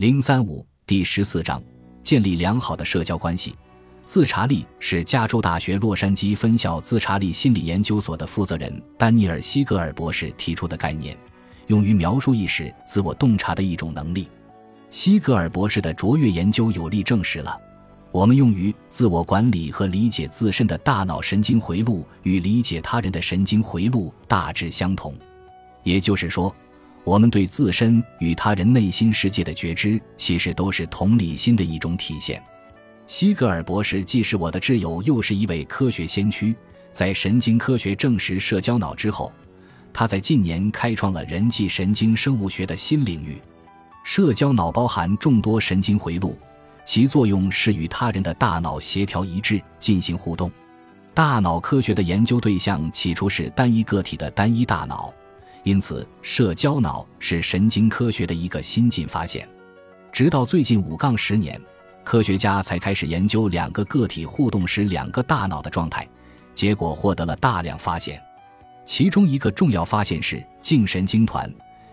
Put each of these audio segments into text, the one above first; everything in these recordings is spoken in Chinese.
零三五第十四章：建立良好的社交关系。自查力是加州大学洛杉矶分校自查力心理研究所的负责人丹尼尔·西格尔博士提出的概念，用于描述意识自我洞察的一种能力。西格尔博士的卓越研究有力证实了，我们用于自我管理和理解自身的大脑神经回路与理解他人的神经回路大致相同。也就是说，我们对自身与他人内心世界的觉知，其实都是同理心的一种体现。西格尔博士既是我的挚友，又是一位科学先驱。在神经科学证实社交脑之后，他在近年开创了人际神经生物学的新领域。社交脑包含众多神经回路，其作用是与他人的大脑协调一致，进行互动。大脑科学的研究对象起初是单一个体的单一大脑，因此社交脑是神经科学的一个新进发现。直到最近五杠十年。科学家才开始研究两个个体互动时两个大脑的状态，结果获得了大量发现。其中一个重要发现是镜神经团，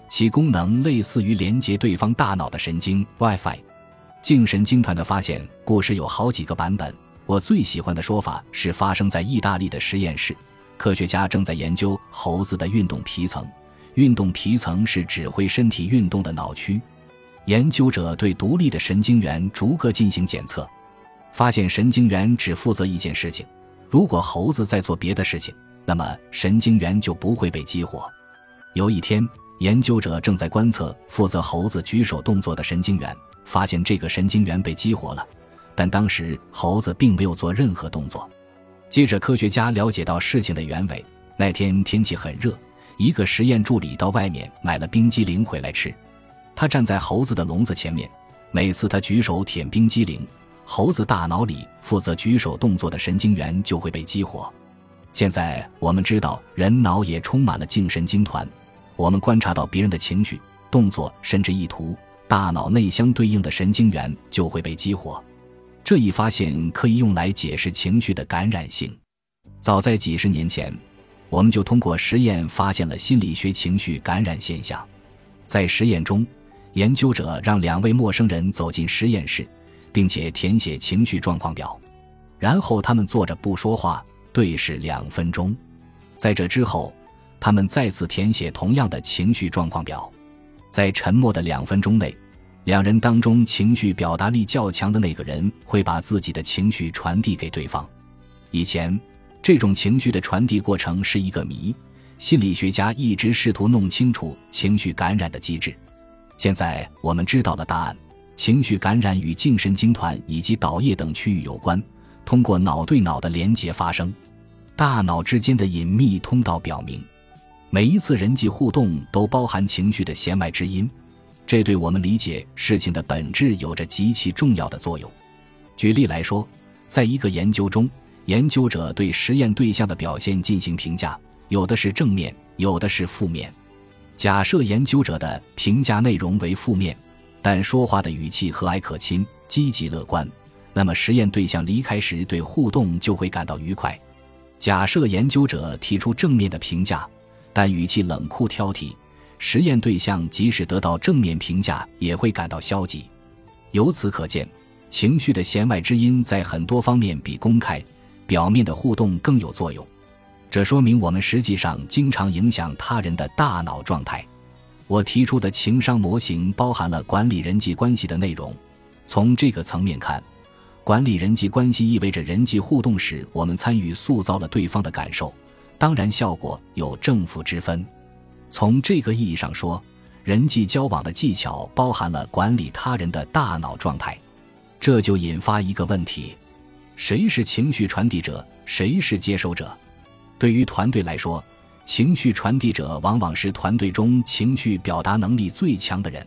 其功能类似于连接对方大脑的神经 WiFi。镜神经团的发现故事有好几个版本，我最喜欢的说法是发生在意大利的实验室，科学家正在研究猴子的运动皮层，运动皮层是指挥身体运动的脑区。研究者对独立的神经元逐个进行检测，发现神经元只负责一件事情。如果猴子在做别的事情，那么神经元就不会被激活。有一天，研究者正在观测负责猴子举手动作的神经元，发现这个神经元被激活了，但当时猴子并没有做任何动作。接着，科学家了解到事情的原委。那天天气很热，一个实验助理到外面买了冰激凌回来吃。他站在猴子的笼子前面，每次他举手舔冰激凌，猴子大脑里负责举手动作的神经元就会被激活。现在我们知道，人脑也充满了颈神经团。我们观察到别人的情绪、动作，甚至意图，大脑内相对应的神经元就会被激活。这一发现可以用来解释情绪的感染性。早在几十年前，我们就通过实验发现了心理学情绪感染现象。在实验中，研究者让两位陌生人走进实验室，并且填写情绪状况表，然后他们坐着不说话，对视两分钟。在这之后，他们再次填写同样的情绪状况表。在沉默的两分钟内，两人当中情绪表达力较强的那个人会把自己的情绪传递给对方。以前，这种情绪的传递过程是一个谜，心理学家一直试图弄清楚情绪感染的机制。现在我们知道了答案：情绪感染与颈神经团以及岛叶等区域有关，通过脑对脑的连接发生。大脑之间的隐秘通道表明，每一次人际互动都包含情绪的弦外之音，这对我们理解事情的本质有着极其重要的作用。举例来说，在一个研究中，研究者对实验对象的表现进行评价，有的是正面，有的是负面。假设研究者的评价内容为负面，但说话的语气和蔼可亲、积极乐观，那么实验对象离开时对互动就会感到愉快。假设研究者提出正面的评价，但语气冷酷挑剔，实验对象即使得到正面评价也会感到消极。由此可见，情绪的弦外之音在很多方面比公开、表面的互动更有作用。这说明我们实际上经常影响他人的大脑状态。我提出的情商模型包含了管理人际关系的内容。从这个层面看，管理人际关系意味着人际互动时我们参与塑造了对方的感受，当然效果有正负之分。从这个意义上说，人际交往的技巧包含了管理他人的大脑状态。这就引发一个问题：谁是情绪传递者？谁是接收者？对于团队来说，情绪传递者往往是团队中情绪表达能力最强的人。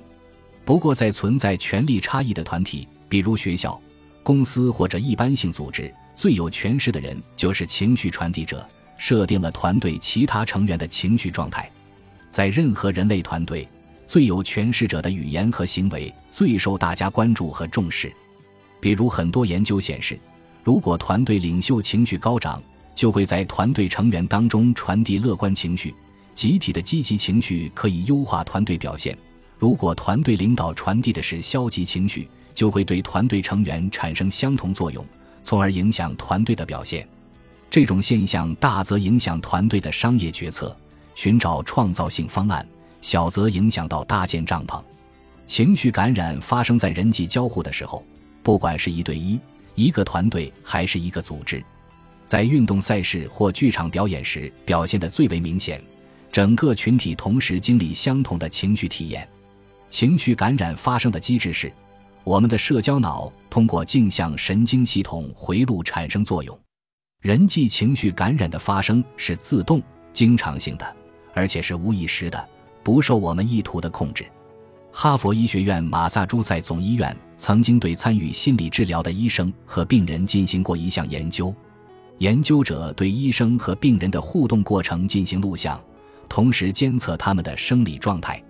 不过，在存在权力差异的团体，比如学校、公司或者一般性组织，最有权势的人就是情绪传递者，设定了团队其他成员的情绪状态。在任何人类团队，最有权势者的语言和行为最受大家关注和重视。比如，很多研究显示，如果团队领袖情绪高涨，就会在团队成员当中传递乐观情绪，集体的积极情绪可以优化团队表现。如果团队领导传递的是消极情绪，就会对团队成员产生相同作用，从而影响团队的表现。这种现象大则影响团队的商业决策，寻找创造性方案；小则影响到搭建帐篷。情绪感染发生在人际交互的时候，不管是一对一、一个团队还是一个组织，在运动赛事或剧场表演时表现得最为明显。整个群体同时经历相同的情绪体验。情绪感染发生的机制是，我们的社交脑通过镜像神经系统回路产生作用。人际情绪感染的发生是自动、经常性的，而且是无意识的，不受我们意图的控制。哈佛医学院马萨诸塞总医院曾经对参与心理治疗的医生和病人进行过一项研究，研究者对医生和病人的互动过程进行录像，同时监测他们的生理状态，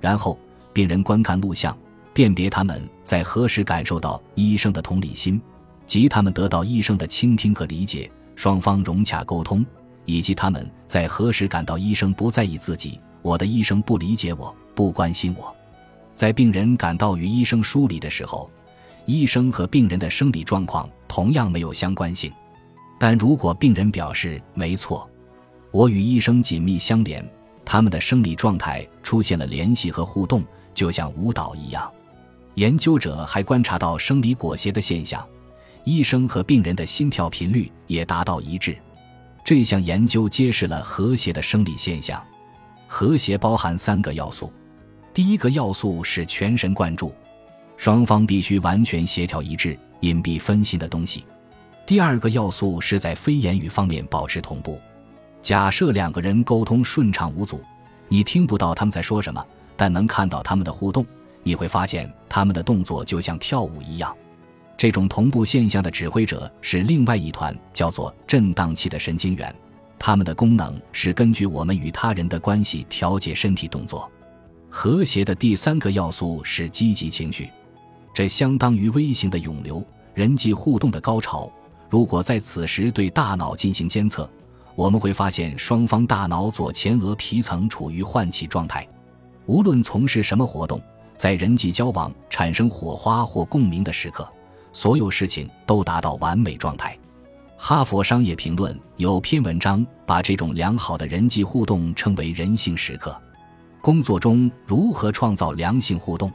然后。病人观看录像，辨别他们在何时感受到医生的同理心，及他们得到医生的倾听和理解，双方融洽沟通，以及他们在何时感到医生不在意自己，我的医生不理解我，不关心我。在病人感到与医生疏离的时候，医生和病人的生理状况同样没有相关性。但如果病人表示没错，我与医生紧密相连，他们的生理状态出现了联系和互动。就像舞蹈一样，研究者还观察到生理裹挟的现象，医生和病人的心跳频率也达到一致。这项研究揭示了和谐的生理现象。和谐包含三个要素：第一个要素是全神贯注，双方必须完全协调一致，隐蔽分心的东西；第二个要素是在非言语方面保持同步。假设两个人沟通顺畅无阻，你听不到他们在说什么。但能看到他们的互动，你会发现他们的动作就像跳舞一样。这种同步现象的指挥者是另外一团叫做振荡器的神经元，它们的功能是根据我们与他人的关系调节身体动作。和谐的第三个要素是积极情绪，这相当于微型的涌流，人际互动的高潮。如果在此时对大脑进行监测，我们会发现双方大脑左前额皮层处于唤起状态。无论从事什么活动，在人际交往产生火花或共鸣的时刻，所有事情都达到完美状态。哈佛商业评论有篇文章把这种良好的人际互动称为“人性时刻”。工作中如何创造良性互动？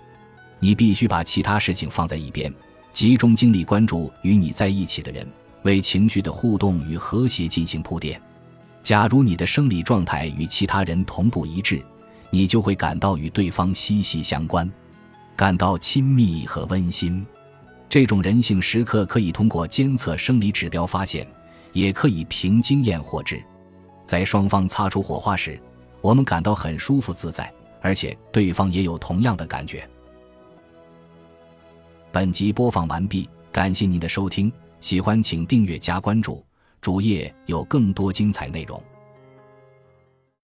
你必须把其他事情放在一边，集中精力关注与你在一起的人，为情绪的互动与和谐进行铺垫。假如你的生理状态与其他人同步一致。你就会感到与对方息息相关，感到亲密和温馨。这种人性时刻可以通过监测生理指标发现，也可以凭经验获知。在双方擦出火花时，我们感到很舒服自在，而且对方也有同样的感觉。本集播放完毕，感谢您的收听，喜欢请订阅加关注，主页有更多精彩内容。